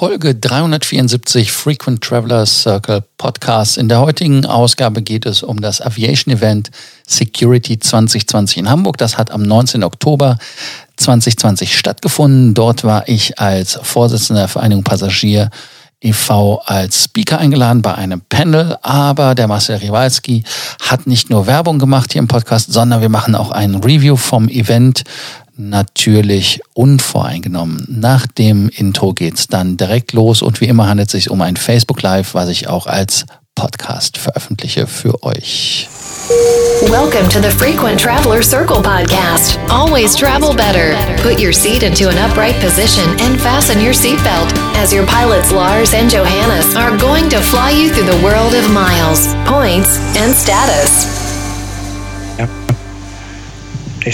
Folge 374 Frequent Traveler Circle Podcast. In der heutigen Ausgabe geht es um das Aviation Event Security 2020 in Hamburg. Das hat am 19. Oktober 2020 stattgefunden. Dort war ich als Vorsitzender der Vereinigung Passagier e.V. als Speaker eingeladen bei einem Panel, aber der Marcel Riwalski hat nicht nur Werbung gemacht hier im Podcast, sondern wir machen auch ein Review vom Event natürlich unvoreingenommen. Nach dem Intro geht's dann direkt los und wie immer handelt es sich um ein Facebook Live, was ich auch als Podcast veröffentliche für euch. Welcome to the Frequent Traveler Circle podcast. Always travel better. Put your seat into an upright position and fasten your seatbelt as your pilots Lars and Johannes are going to fly you through the world of miles, points and status.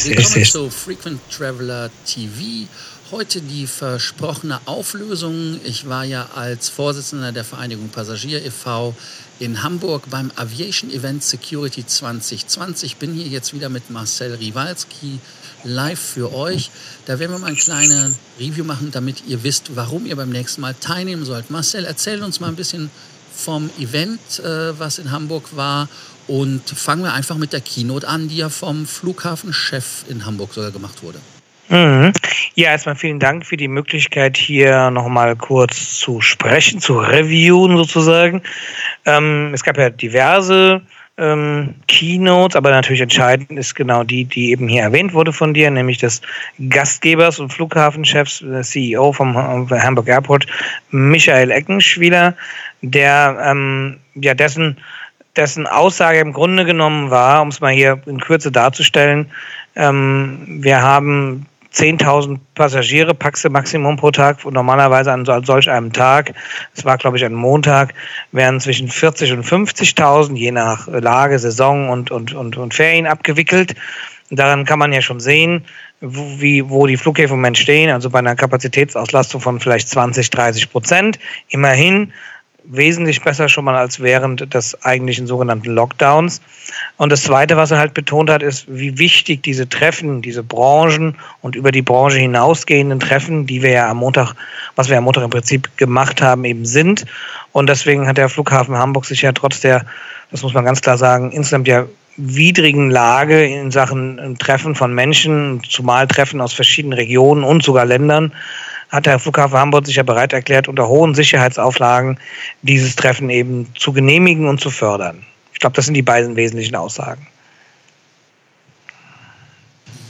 Willkommen zu Frequent Traveler TV. Heute die versprochene Auflösung. Ich war ja als Vorsitzender der Vereinigung Passagier e.V. in Hamburg beim Aviation Event Security 2020. Ich bin hier jetzt wieder mit Marcel Riwalski live für euch. Da werden wir mal ein kleines Review machen, damit ihr wisst, warum ihr beim nächsten Mal teilnehmen sollt. Marcel, erzähl uns mal ein bisschen vom Event, äh, was in Hamburg war und fangen wir einfach mit der Keynote an, die ja vom Flughafenchef in Hamburg sogar gemacht wurde. Mhm. Ja, erstmal vielen Dank für die Möglichkeit, hier nochmal kurz zu sprechen, zu reviewen sozusagen. Ähm, es gab ja diverse ähm, Keynotes, aber natürlich entscheidend ist genau die, die eben hier erwähnt wurde von dir, nämlich des Gastgebers und Flughafenchefs, CEO vom Hamburg Airport, Michael Eckenschwieler, der ähm, ja dessen dessen Aussage im Grunde genommen war, um es mal hier in Kürze darzustellen, ähm, wir haben 10.000 Passagiere, Paxe Maximum pro Tag und normalerweise an solch einem Tag, es war glaube ich ein Montag, werden zwischen 40 und 50.000, je nach Lage, Saison und, und, und, und Ferien abgewickelt. daran kann man ja schon sehen, wo, wie, wo die Flughäfen im Moment stehen, also bei einer Kapazitätsauslastung von vielleicht 20, 30 Prozent. Immerhin wesentlich besser schon mal als während des eigentlichen sogenannten Lockdowns. Und das Zweite, was er halt betont hat, ist, wie wichtig diese Treffen, diese Branchen und über die Branche hinausgehenden Treffen, die wir ja am Montag, was wir am Montag im Prinzip gemacht haben, eben sind. Und deswegen hat der Flughafen Hamburg sich ja trotz der, das muss man ganz klar sagen, insgesamt ja widrigen Lage in Sachen Treffen von Menschen, zumal Treffen aus verschiedenen Regionen und sogar Ländern, hat der Flughafen Hamburg sich ja bereit erklärt, unter hohen Sicherheitsauflagen dieses Treffen eben zu genehmigen und zu fördern. Ich glaube, das sind die beiden wesentlichen Aussagen.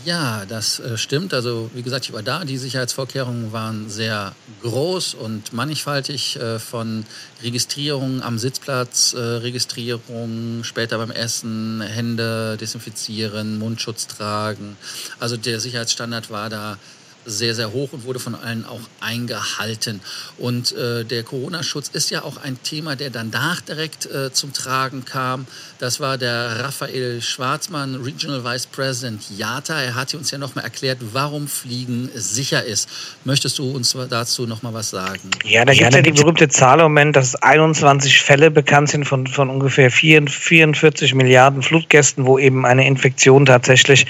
Ja, das äh, stimmt. Also wie gesagt, ich war da. Die Sicherheitsvorkehrungen waren sehr groß und mannigfaltig äh, von Registrierung am Sitzplatz, äh, Registrierung später beim Essen, Hände desinfizieren, Mundschutz tragen. Also der Sicherheitsstandard war da sehr, sehr hoch und wurde von allen auch eingehalten. Und äh, der Corona-Schutz ist ja auch ein Thema, der danach direkt äh, zum Tragen kam. Das war der Raphael Schwarzmann, Regional Vice President JATA. Er hatte uns ja nochmal erklärt, warum Fliegen sicher ist. Möchtest du uns dazu nochmal was sagen? Ja, da gibt es ja die berühmte Zahl im Moment, dass 21 Fälle bekannt sind von, von ungefähr 44 Milliarden Fluggästen, wo eben eine Infektion tatsächlich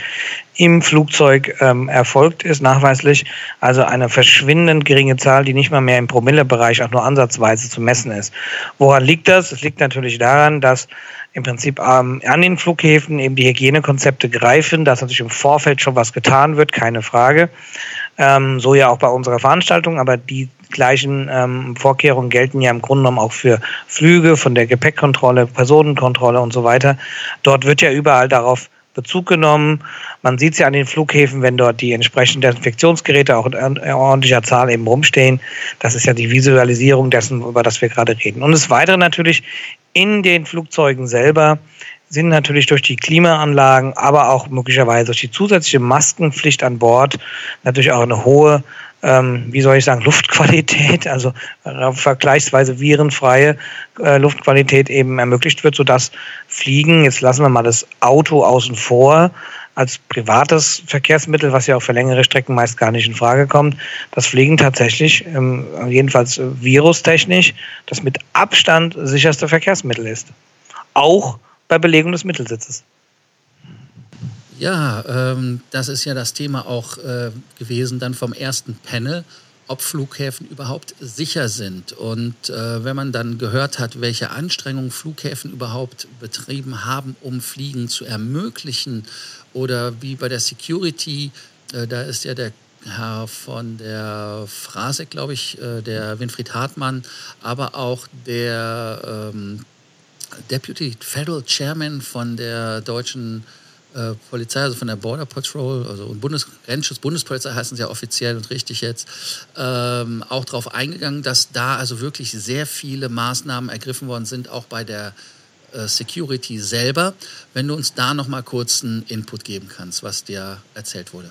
im Flugzeug ähm, erfolgt ist, nachweislich. Also eine verschwindend geringe Zahl, die nicht mal mehr im Promillebereich auch nur ansatzweise zu messen ist. Woran liegt das? Es liegt natürlich daran, dass im Prinzip ähm, an den Flughäfen eben die Hygienekonzepte greifen, dass natürlich im Vorfeld schon was getan wird, keine Frage. Ähm, so ja auch bei unserer Veranstaltung, aber die gleichen ähm, Vorkehrungen gelten ja im Grunde genommen auch für Flüge, von der Gepäckkontrolle, Personenkontrolle und so weiter. Dort wird ja überall darauf Bezug genommen. Man sieht es ja an den Flughäfen, wenn dort die entsprechenden Desinfektionsgeräte auch in ordentlicher Zahl eben rumstehen. Das ist ja die Visualisierung dessen, über das wir gerade reden. Und das Weitere natürlich in den Flugzeugen selber sind natürlich durch die Klimaanlagen, aber auch möglicherweise durch die zusätzliche Maskenpflicht an Bord natürlich auch eine hohe ähm, wie soll ich sagen, Luftqualität, also äh, vergleichsweise virenfreie äh, Luftqualität eben ermöglicht wird, sodass Fliegen, jetzt lassen wir mal das Auto außen vor, als privates Verkehrsmittel, was ja auch für längere Strecken meist gar nicht in Frage kommt, das Fliegen tatsächlich, ähm, jedenfalls virustechnisch, das mit Abstand sicherste Verkehrsmittel ist. Auch bei Belegung des Mittelsitzes. Ja, ähm, das ist ja das Thema auch äh, gewesen dann vom ersten Panel. ob Flughäfen überhaupt sicher sind. Und äh, wenn man dann gehört hat, welche Anstrengungen Flughäfen überhaupt betrieben haben, um Fliegen zu ermöglichen, oder wie bei der Security, äh, da ist ja der Herr von der Frasek, glaube ich, äh, der Winfried Hartmann, aber auch der ähm, Deputy Federal Chairman von der deutschen äh, Polizei, also von der Border Patrol, also Bundes Grenzschutz, Bundespolizei heißen sie ja offiziell und richtig jetzt, ähm, auch darauf eingegangen, dass da also wirklich sehr viele Maßnahmen ergriffen worden sind, auch bei der äh, Security selber. Wenn du uns da noch mal kurz einen Input geben kannst, was dir erzählt wurde.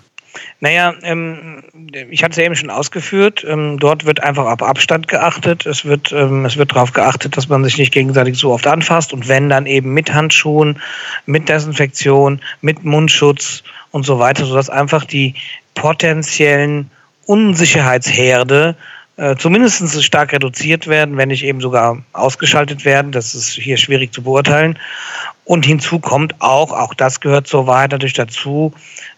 Naja, ähm, ich hatte es ja eben schon ausgeführt. Ähm, dort wird einfach auf Abstand geachtet. Es wird, ähm, wird darauf geachtet, dass man sich nicht gegenseitig so oft anfasst. Und wenn dann eben mit Handschuhen, mit Desinfektion, mit Mundschutz und so weiter, sodass einfach die potenziellen Unsicherheitsherde äh, zumindest stark reduziert werden, wenn nicht eben sogar ausgeschaltet werden. Das ist hier schwierig zu beurteilen. Und hinzu kommt auch, auch das gehört zur Wahrheit natürlich dazu,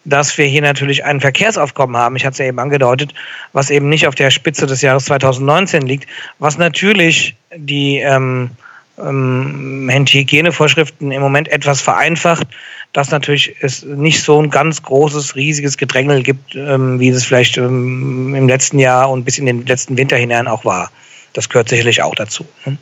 dass wir hier natürlich ein Verkehrsaufkommen haben. Ich hatte es ja eben angedeutet, was eben nicht auf der Spitze des Jahres 2019 liegt, was natürlich die ähm, ähm, Hygienevorschriften im Moment etwas vereinfacht, dass natürlich es nicht so ein ganz großes, riesiges Gedrängel gibt, ähm, wie es vielleicht ähm, im letzten Jahr und bis in den letzten Winter hinein auch war. Das gehört sicherlich auch dazu. Ne?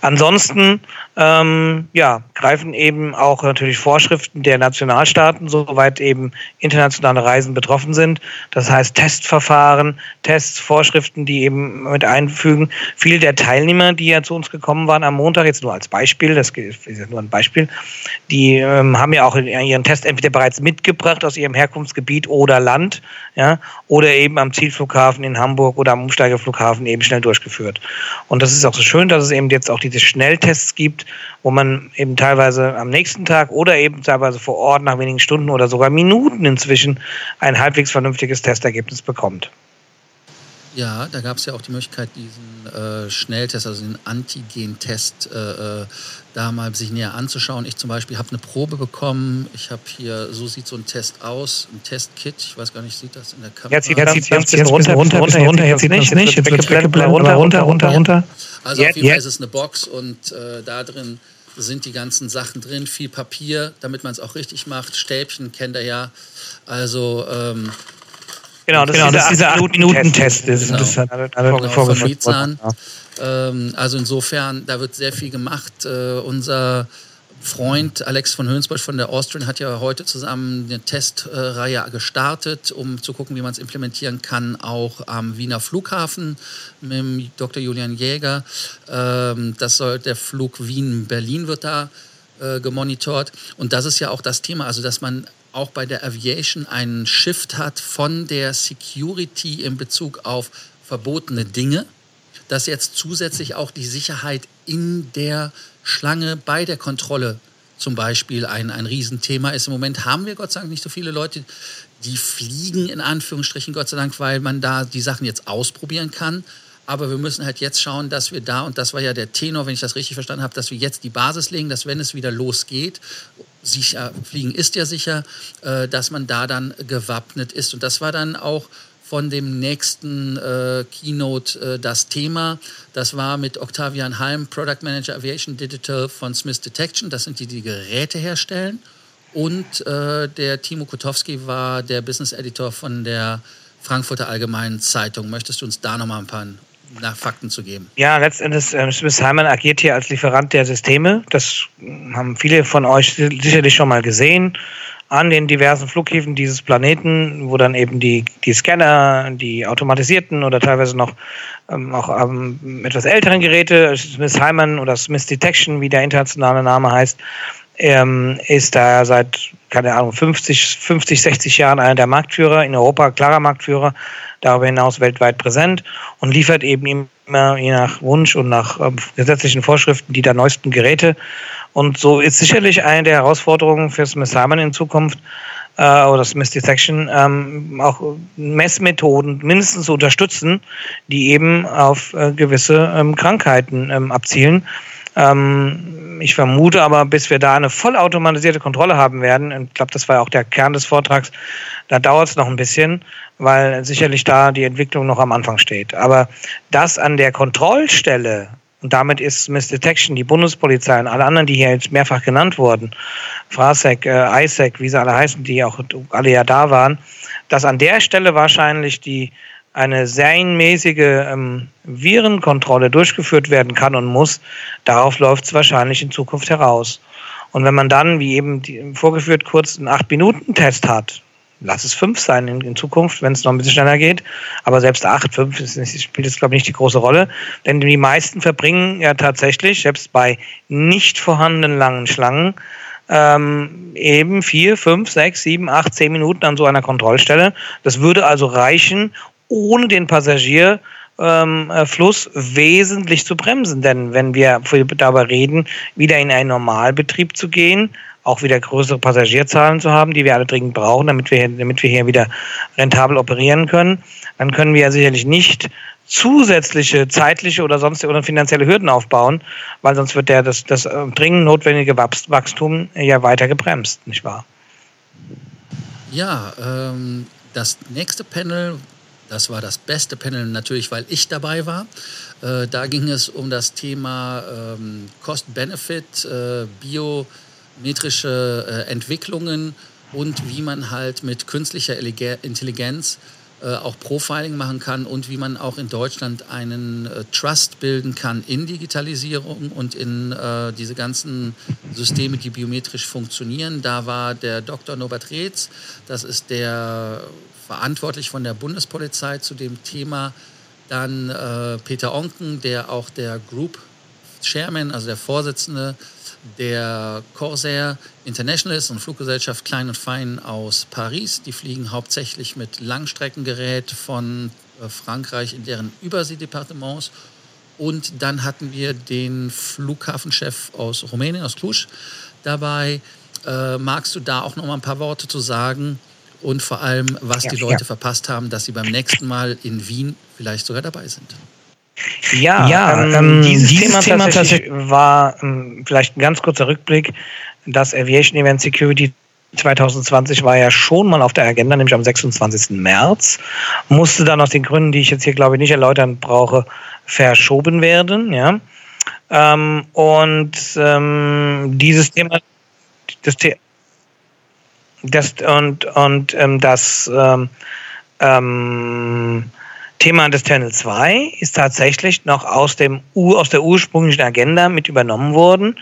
Ansonsten ähm, ja, greifen eben auch natürlich Vorschriften der Nationalstaaten, soweit eben internationale Reisen betroffen sind. Das heißt Testverfahren, Tests, Vorschriften, die eben mit einfügen. Viele der Teilnehmer, die ja zu uns gekommen waren am Montag, jetzt nur als Beispiel, das ist ja nur ein Beispiel, die ähm, haben ja auch ihren Test entweder bereits mitgebracht aus ihrem Herkunftsgebiet oder Land, ja, oder eben am Zielflughafen in Hamburg oder am Umsteigerflughafen eben schnell durchgeführt. Und das ist auch so schön, dass es eben jetzt auch diese Schnelltests gibt, wo man eben teilweise am nächsten Tag oder eben teilweise vor Ort nach wenigen Stunden oder sogar Minuten inzwischen ein halbwegs vernünftiges Testergebnis bekommt. Ja, da gab es ja auch die Möglichkeit, diesen äh, Schnelltest, also den Antigen-Test, äh, äh, da mal sich näher anzuschauen. Ich zum Beispiel habe eine Probe bekommen. Ich habe hier, so sieht so ein Test aus, ein Testkit. Ich weiß gar nicht, sieht das in der Kamera? Jetzt sieht es jetzt, jetzt runter, runter, runter, runter, jetzt sieht es nicht. Jetzt wird weggeblendet, runter, runter, runter, runter. Also auf jeden Fall ist es eine Box und äh, da drin sind die ganzen Sachen drin, viel Papier, damit man es auch richtig macht. Stäbchen kennt er ja. Also ähm, Genau, das, genau, ist dieser 8-Minuten-Test. Genau. Das hat genau, ähm, also insofern, da wird sehr viel gemacht. Äh, unser Freund Alex von Hönsbosch von der Austrian hat ja heute zusammen eine Testreihe gestartet, um zu gucken, wie man es implementieren kann, auch am Wiener Flughafen mit dem Dr. Julian Jäger. Ähm, das soll der Flug Wien-Berlin wird da äh, gemonitort. Und das ist ja auch das Thema, also dass man auch bei der Aviation einen Shift hat von der Security in Bezug auf verbotene Dinge, dass jetzt zusätzlich auch die Sicherheit in der Schlange bei der Kontrolle zum Beispiel ein, ein Riesenthema ist. Im Moment haben wir Gott sei Dank nicht so viele Leute, die fliegen in Anführungsstrichen, Gott sei Dank, weil man da die Sachen jetzt ausprobieren kann. Aber wir müssen halt jetzt schauen, dass wir da, und das war ja der Tenor, wenn ich das richtig verstanden habe, dass wir jetzt die Basis legen, dass wenn es wieder losgeht, sicher, Fliegen ist ja sicher, äh, dass man da dann gewappnet ist. Und das war dann auch von dem nächsten äh, Keynote äh, das Thema. Das war mit Octavian Halm, Product Manager Aviation Digital von Smith Detection. Das sind die, die Geräte herstellen. Und äh, der Timo Kotowski war der Business Editor von der Frankfurter Allgemeinen Zeitung. Möchtest du uns da nochmal ein paar nach Fakten zu geben. Ja, letztendlich, äh, Swiss Heimann agiert hier als Lieferant der Systeme. Das haben viele von euch sicherlich schon mal gesehen an den diversen Flughäfen dieses Planeten, wo dann eben die, die Scanner, die automatisierten oder teilweise noch ähm, auch ähm, etwas älteren Geräte, Smith Hyman oder Smith Detection, wie der internationale Name heißt, ähm, ist da seit, keine Ahnung, 50, 50, 60 Jahren einer der Marktführer, in Europa klarer Marktführer, darüber hinaus weltweit präsent und liefert eben immer je nach Wunsch und nach äh, gesetzlichen Vorschriften die der neuesten Geräte. Und so ist sicherlich eine der Herausforderungen für Smith Simon in Zukunft, äh, oder Smith Detection, ähm, auch Messmethoden mindestens zu unterstützen, die eben auf äh, gewisse ähm, Krankheiten ähm, abzielen Ähm, ich vermute aber, bis wir da eine vollautomatisierte Kontrolle haben werden, und ich glaube, das war ja auch der Kern des Vortrags, da dauert es noch ein bisschen, weil sicherlich da die Entwicklung noch am Anfang steht. Aber das an der Kontrollstelle und damit ist Miss Detection, die Bundespolizei und alle anderen, die hier jetzt mehrfach genannt wurden, Frasek, äh, ISEC, wie sie alle heißen, die auch alle ja da waren, dass an der Stelle wahrscheinlich die eine serienmäßige ähm, Virenkontrolle durchgeführt werden kann und muss, darauf läuft es wahrscheinlich in Zukunft heraus. Und wenn man dann, wie eben die, vorgeführt, kurz einen 8-Minuten-Test hat, lass es fünf sein in, in Zukunft, wenn es noch ein bisschen schneller geht. Aber selbst acht, fünf ist, spielt jetzt, glaube ich, nicht die große Rolle. Denn die meisten verbringen ja tatsächlich, selbst bei nicht vorhandenen langen Schlangen, ähm, eben vier, fünf, sechs, sieben, acht, zehn Minuten an so einer Kontrollstelle. Das würde also reichen, ohne den Passagierfluss ähm, wesentlich zu bremsen. Denn wenn wir darüber reden, wieder in einen Normalbetrieb zu gehen, auch wieder größere Passagierzahlen zu haben, die wir alle dringend brauchen, damit wir, damit wir hier wieder rentabel operieren können, dann können wir ja sicherlich nicht zusätzliche zeitliche oder sonstige oder finanzielle Hürden aufbauen, weil sonst wird der das, das äh, dringend notwendige Wachstum ja weiter gebremst, nicht wahr? Ja, ähm, das nächste Panel, das war das beste Panel natürlich, weil ich dabei war. Äh, da ging es um das Thema ähm, Cost-Benefit, äh, Bio- metrische äh, Entwicklungen und wie man halt mit künstlicher Intelligenz äh, auch Profiling machen kann und wie man auch in Deutschland einen äh, Trust bilden kann in Digitalisierung und in äh, diese ganzen Systeme, die biometrisch funktionieren. Da war der Dr. Norbert Reetz, das ist der verantwortlich von der Bundespolizei zu dem Thema. Dann äh, Peter Onken, der auch der Group Chairman, also der Vorsitzende der Corsair International ist eine Fluggesellschaft klein und fein aus Paris. Die fliegen hauptsächlich mit Langstreckengerät von äh, Frankreich in deren Überseedepartements. Und dann hatten wir den Flughafenchef aus Rumänien, aus Cluj, dabei. Äh, magst du da auch noch mal ein paar Worte zu sagen? Und vor allem, was ja, die Leute ja. verpasst haben, dass sie beim nächsten Mal in Wien vielleicht sogar dabei sind. Ja, ja ähm, ähm, dieses, dieses, Thema, Thema tatsächlich war ähm, vielleicht ein ganz kurzer Rückblick. Das Aviation Event Security 2020 war ja schon mal auf der Agenda, nämlich am 26. März. Musste dann aus den Gründen, die ich jetzt hier glaube ich nicht erläutern brauche, verschoben werden. Ja. Ähm, und ähm, dieses Thema, das, das und und ähm, das ähm, ähm, Thema des Channel 2 ist tatsächlich noch aus, dem, aus der ursprünglichen Agenda mit übernommen worden.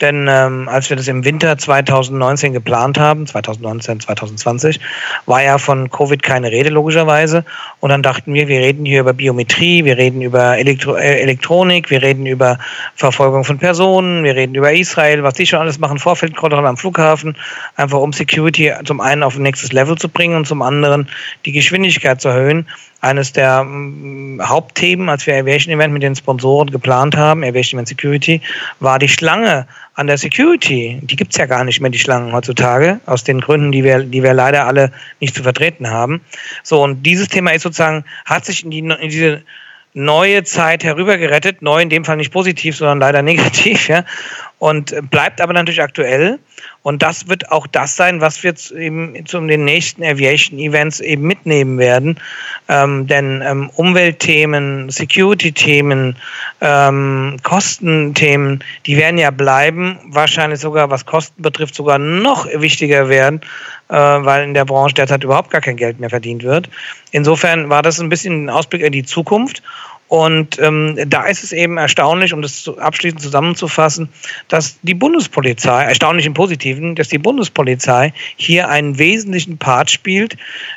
Denn ähm, als wir das im Winter 2019 geplant haben, 2019, 2020, war ja von Covid keine Rede logischerweise. Und dann dachten wir, wir reden hier über Biometrie, wir reden über Elektro äh, Elektronik, wir reden über Verfolgung von Personen, wir reden über Israel, was die schon alles machen, Vorfeldkontrolle am Flughafen, einfach um Security zum einen auf ein nächstes Level zu bringen und zum anderen die Geschwindigkeit zu erhöhen eines der ähm, Hauptthemen, als wir Aviation Event mit den Sponsoren geplant haben, Aviation Event Security, war die Schlange an der Security. Die gibt's ja gar nicht mehr, die Schlangen heutzutage, aus den Gründen, die wir, die wir leider alle nicht zu vertreten haben. So, und dieses Thema ist sozusagen, hat sich in, die, in diese neue Zeit herübergerettet, neu in dem Fall nicht positiv, sondern leider negativ, ja, und bleibt aber natürlich aktuell. Und das wird auch das sein, was wir eben zu den nächsten Aviation-Events eben mitnehmen werden. Ähm, denn ähm, Umweltthemen, Security-Themen, ähm, Kostenthemen, die werden ja bleiben, wahrscheinlich sogar, was Kosten betrifft, sogar noch wichtiger werden, äh, weil in der Branche derzeit überhaupt gar kein Geld mehr verdient wird. Insofern war das ein bisschen ein Ausblick in die Zukunft. Und ähm, da ist es eben erstaunlich, um das abschließend zusammenzufassen, dass die Bundespolizei, erstaunlich im Positiven, dass die Bundespolizei hier einen wesentlichen Part spielt,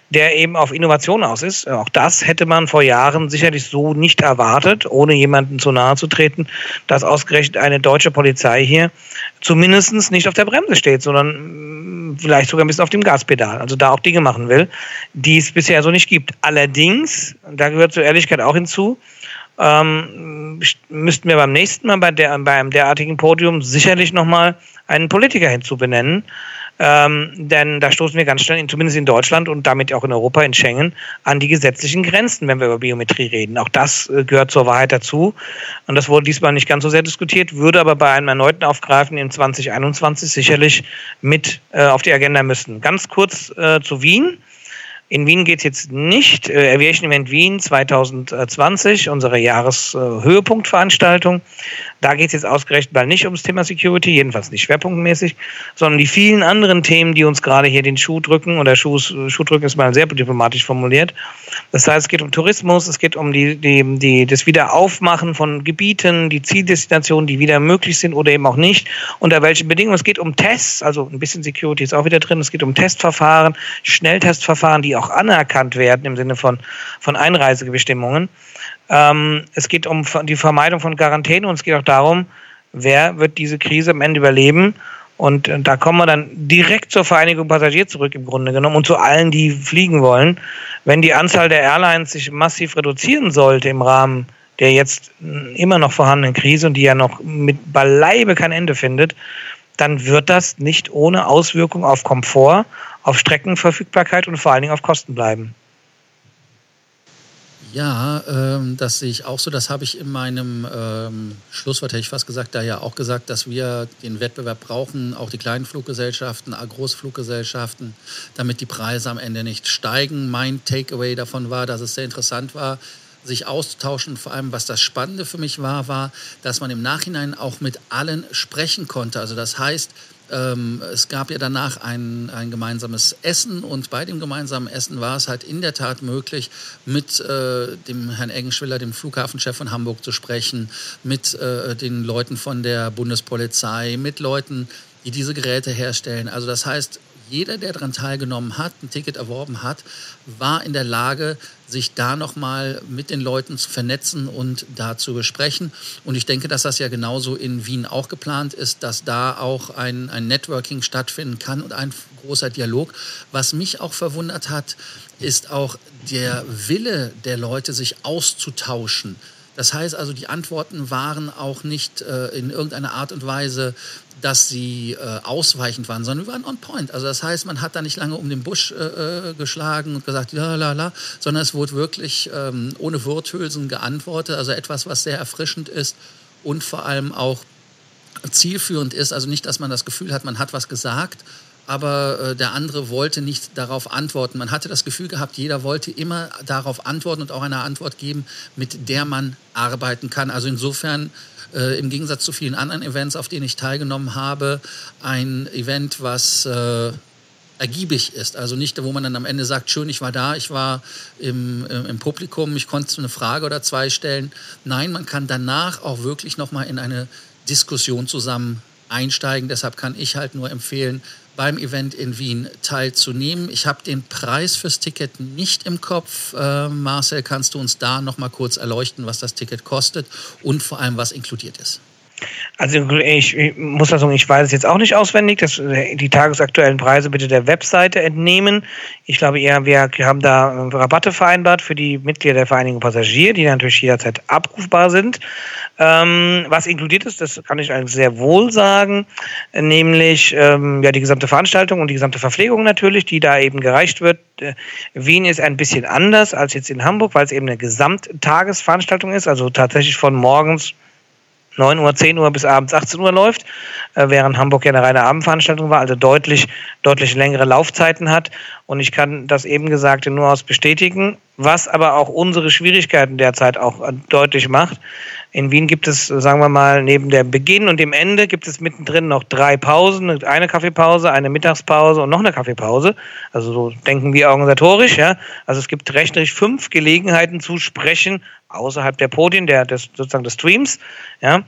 der eben auf Innovation aus ist. Auch das hätte man vor Jahren sicherlich so nicht erwartet, ohne jemanden zu nahe zu treten, dass ausgerechnet eine deutsche Polizei hier zumindest nicht auf der Bremse steht, sondern mm, vielleicht sogar ein bisschen auf dem Gaspedal, also da auch Dinge machen will, die es bisher so nicht gibt. Allerdings, da gehört zur Ehrlichkeit auch hinzu, ähm, müssten wir beim nächsten Mal bei, der, bei einem derartigen Podium sicherlich nochmal einen Politiker hinzubenennen. Ähm, denn da stoßen wir ganz schnell, in, zumindest in Deutschland und damit auch in Europa, in Schengen, an die gesetzlichen Grenzen, wenn wir über Biometrie reden. Auch das äh, gehört zur Wahrheit dazu. Und das wurde diesmal nicht ganz so sehr diskutiert, würde aber bei einem erneuten Aufgreifen in 2021 sicherlich mit äh, auf die Agenda müssen. Ganz kurz äh, zu Wien. In Wien geht es jetzt nicht. Äh, Aviation Event Wien 2020, unsere Jahreshöhepunktveranstaltung. Da geht es jetzt ausgerechnet mal nicht ums Thema Security, jedenfalls nicht schwerpunktmäßig, sondern die vielen anderen Themen, die uns gerade hier den Schuh drücken, oder Schuh, Schuh drücken ist mal sehr diplomatisch formuliert. Das heißt, es geht um Tourismus, es geht um die, die, die, das Wiederaufmachen von Gebieten, die Zieldestinationen, die wieder möglich sind oder eben auch nicht, unter welchen Bedingungen. Es geht um Tests, also ein bisschen Security ist auch wieder drin, es geht um Testverfahren, Schnelltestverfahren, die auch anerkannt werden im Sinne von, von Einreisebestimmungen. Ähm, es geht um die Vermeidung von Quarantäne und es geht auch darum, wer wird diese Krise am Ende überleben. Und äh, da kommen wir dann direkt zur Vereinigung Passagier zurück im Grunde genommen und zu allen, die fliegen wollen. Wenn die Anzahl der Airlines sich massiv reduzieren sollte im Rahmen der jetzt immer noch vorhandenen Krise und die ja noch mit beileibe kein Ende findet, dann wird das nicht ohne Auswirkung auf Komfort auf Streckenverfügbarkeit und vor allen Dingen auf Kosten bleiben. Ja, ähm, das sehe ich auch so. Das habe ich in meinem ähm, Schlusswort, hätte ich fast gesagt, da ja auch gesagt, dass wir den Wettbewerb brauchen, auch die kleinen Fluggesellschaften, Großfluggesellschaften, damit die Preise am Ende nicht steigen. Mein Takeaway davon war, dass es sehr interessant war, sich auszutauschen. Vor allem, was das Spannende für mich war, war, dass man im Nachhinein auch mit allen sprechen konnte. Also das heißt, ähm, es gab ja danach ein, ein gemeinsames Essen und bei dem gemeinsamen Essen war es halt in der Tat möglich, mit äh, dem Herrn Eggenschwiller, dem Flughafenchef von Hamburg, zu sprechen, mit äh, den Leuten von der Bundespolizei, mit Leuten, die diese Geräte herstellen. Also das heißt, jeder, der daran teilgenommen hat, ein Ticket erworben hat, war in der Lage, sich da nochmal mit den Leuten zu vernetzen und da zu besprechen. Und ich denke, dass das ja genauso in Wien auch geplant ist, dass da auch ein, ein Networking stattfinden kann und ein großer Dialog. Was mich auch verwundert hat, ist auch der Wille der Leute, sich auszutauschen. Das heißt also, die Antworten waren auch nicht äh, in irgendeiner Art und Weise dass sie äh, ausweichend waren, sondern wir waren on point. Also das heißt, man hat da nicht lange um den Busch äh, äh geschlagen und gesagt, la la la, sondern es wurde wirklich ähm, ohne Worthülsen geantwortet. Also etwas, was sehr erfrischend ist und vor allem auch zielführend ist. Also nicht, dass man das Gefühl hat, man hat was gesagt, aber äh, der andere wollte nicht darauf antworten. Man hatte das Gefühl gehabt, jeder wollte immer darauf antworten und auch eine Antwort geben, mit der man arbeiten kann. Also insofern äh, im Gegensatz zu vielen anderen Events, auf denen ich teilgenommen habe, ein Event, was äh, ergiebig ist. Also nicht, wo man dann am Ende sagt, schön, ich war da, ich war im, im, im Publikum, ich konnte eine Frage oder zwei stellen. Nein, man kann danach auch wirklich nochmal in eine Diskussion zusammen einsteigen. Deshalb kann ich halt nur empfehlen, beim Event in Wien teilzunehmen. Ich habe den Preis fürs Ticket nicht im Kopf. Äh, Marcel, kannst du uns da noch mal kurz erleuchten, was das Ticket kostet und vor allem, was inkludiert ist? Also ich, muss sagen, ich weiß es jetzt auch nicht auswendig. Das, die tagesaktuellen Preise bitte der Webseite entnehmen. Ich glaube eher, wir haben da Rabatte vereinbart für die Mitglieder der Vereinigung Passagier, die natürlich jederzeit abrufbar sind. Ähm, was inkludiert ist, das kann ich eigentlich sehr wohl sagen, nämlich ähm, ja die gesamte Veranstaltung und die gesamte Verpflegung natürlich, die da eben gereicht wird. Äh, Wien ist ein bisschen anders als jetzt in Hamburg, weil es eben eine Gesamttagesveranstaltung ist, also tatsächlich von morgens 9 Uhr, 10 Uhr bis abends 18 Uhr läuft, äh, während Hamburg ja eine reine Abendveranstaltung war, also deutlich, deutlich längere Laufzeiten hat. Und ich kann das eben Gesagte nur aus bestätigen, was aber auch unsere Schwierigkeiten derzeit auch äh, deutlich macht. In Wien gibt es, sagen wir mal, neben dem Beginn und dem Ende gibt es mittendrin noch drei Pausen, eine Kaffeepause, eine Mittagspause und noch eine Kaffeepause. Also so denken wir organisatorisch, ja. Also es gibt rechnerisch fünf Gelegenheiten zu sprechen außerhalb der Podien, der, des, sozusagen des Streams, ja.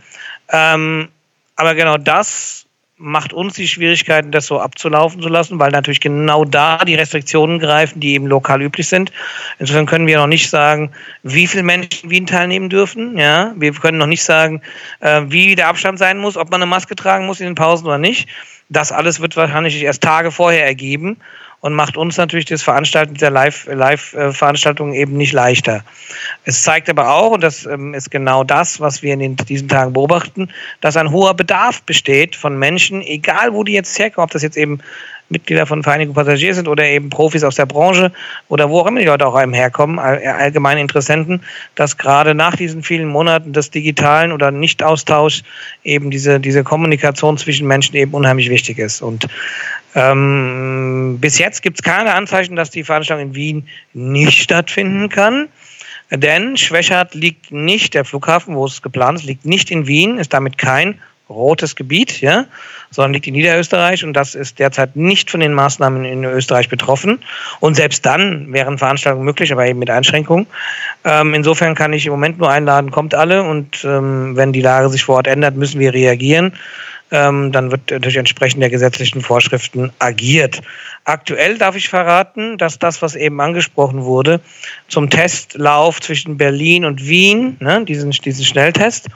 Ähm, aber genau das macht uns die Schwierigkeiten, das so abzulaufen zu lassen, weil natürlich genau da die Restriktionen greifen, die eben lokal üblich sind. Insofern können wir noch nicht sagen, wie viele Menschen Wien teilnehmen dürfen. Ja, wir können noch nicht sagen, äh, wie der Abstand sein muss, ob man eine Maske tragen muss in den Pausen oder nicht. Das alles wird wahrscheinlich erst Tage vorher ergeben. Und macht uns natürlich das Veranstalten der Live-Veranstaltungen eben nicht leichter. Es zeigt aber auch, und das ähm, ist genau das, was wir in diesen Tagen beobachten, dass ein hoher Bedarf besteht von Menschen, egal wo die jetzt herkommen, ob das jetzt eben Mitglieder von Vereinigung Passagier sind oder eben Profis aus der Branche oder wo auch immer die Leute auch einem herkommen, allgemeine Interessenten, dass gerade nach diesen vielen Monaten des digitalen oder Nicht-Austausch eben diese, diese Kommunikation zwischen Menschen eben unheimlich wichtig ist. Und ähm, bis jetzt gibt es keine Anzeichen, dass die Veranstaltung in Wien nicht stattfinden kann. Denn Schwächert liegt nicht, der Flughafen, wo es geplant ist, liegt nicht in Wien, ist damit kein rotes Gebiet, ja, sondern liegt in Niederösterreich und das ist derzeit nicht von den Maßnahmen in Österreich betroffen. Und selbst dann wären Veranstaltungen möglich, aber eben mit Einschränkungen. Ähm, insofern kann ich im Moment nur einladen, kommt alle und ähm, wenn die Lage sich vor Ort ändert, müssen wir reagieren. Ähm, dann wird natürlich entsprechend der gesetzlichen Vorschriften agiert. Aktuell darf ich verraten, dass das, was eben angesprochen wurde, zum Testlauf zwischen Berlin und Wien, ne, diesen, diesen Schnelltest,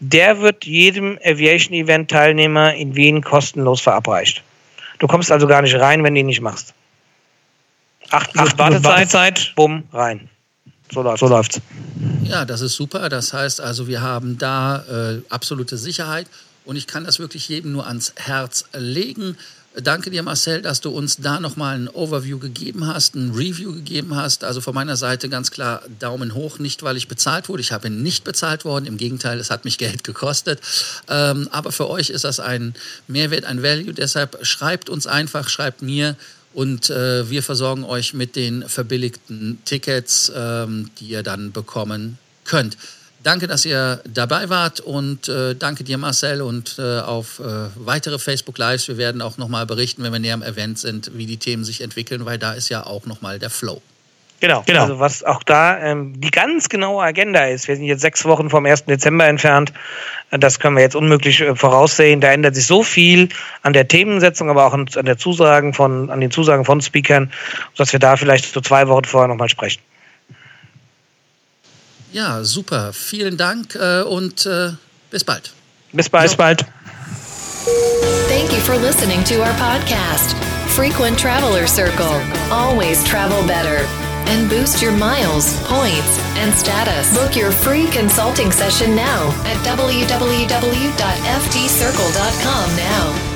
der wird jedem Aviation-Event-Teilnehmer in Wien kostenlos verabreicht. Du kommst also gar nicht rein, wenn du ihn nicht machst. Acht Minuten Wartezeit, Wartezeit, bumm, rein. So, läuft, so läuft's. Ja, das ist super. Das heißt also, wir haben da äh, absolute Sicherheit und ich kann das wirklich jedem nur ans Herz legen. Danke dir, Marcel, dass du uns da nochmal ein Overview gegeben hast, ein Review gegeben hast. Also von meiner Seite ganz klar Daumen hoch, nicht weil ich bezahlt wurde. Ich habe nicht bezahlt worden. Im Gegenteil, es hat mich Geld gekostet. Ähm, aber für euch ist das ein Mehrwert, ein Value. Deshalb schreibt uns einfach, schreibt mir und äh, wir versorgen euch mit den verbilligten Tickets, ähm, die ihr dann bekommen könnt. Danke, dass ihr dabei wart und äh, danke dir, Marcel, und äh, auf äh, weitere Facebook Lives. Wir werden auch nochmal berichten, wenn wir näher am Event sind, wie die Themen sich entwickeln, weil da ist ja auch nochmal der Flow. Genau, genau. Also was auch da ähm, die ganz genaue Agenda ist. Wir sind jetzt sechs Wochen vom 1. Dezember entfernt. Das können wir jetzt unmöglich äh, voraussehen. Da ändert sich so viel an der Themensetzung, aber auch an, an der Zusagen von, an den Zusagen von Speakern, dass wir da vielleicht so zwei Wochen vorher nochmal sprechen. Ja, super. Vielen Dank äh, und äh, bis bald. Bis bald. Bis bald. Thank you for listening to our podcast, Frequent Traveler Circle. Always travel better. And boost your miles, points, and status. Book your free consulting session now at www.ftcircle.com now.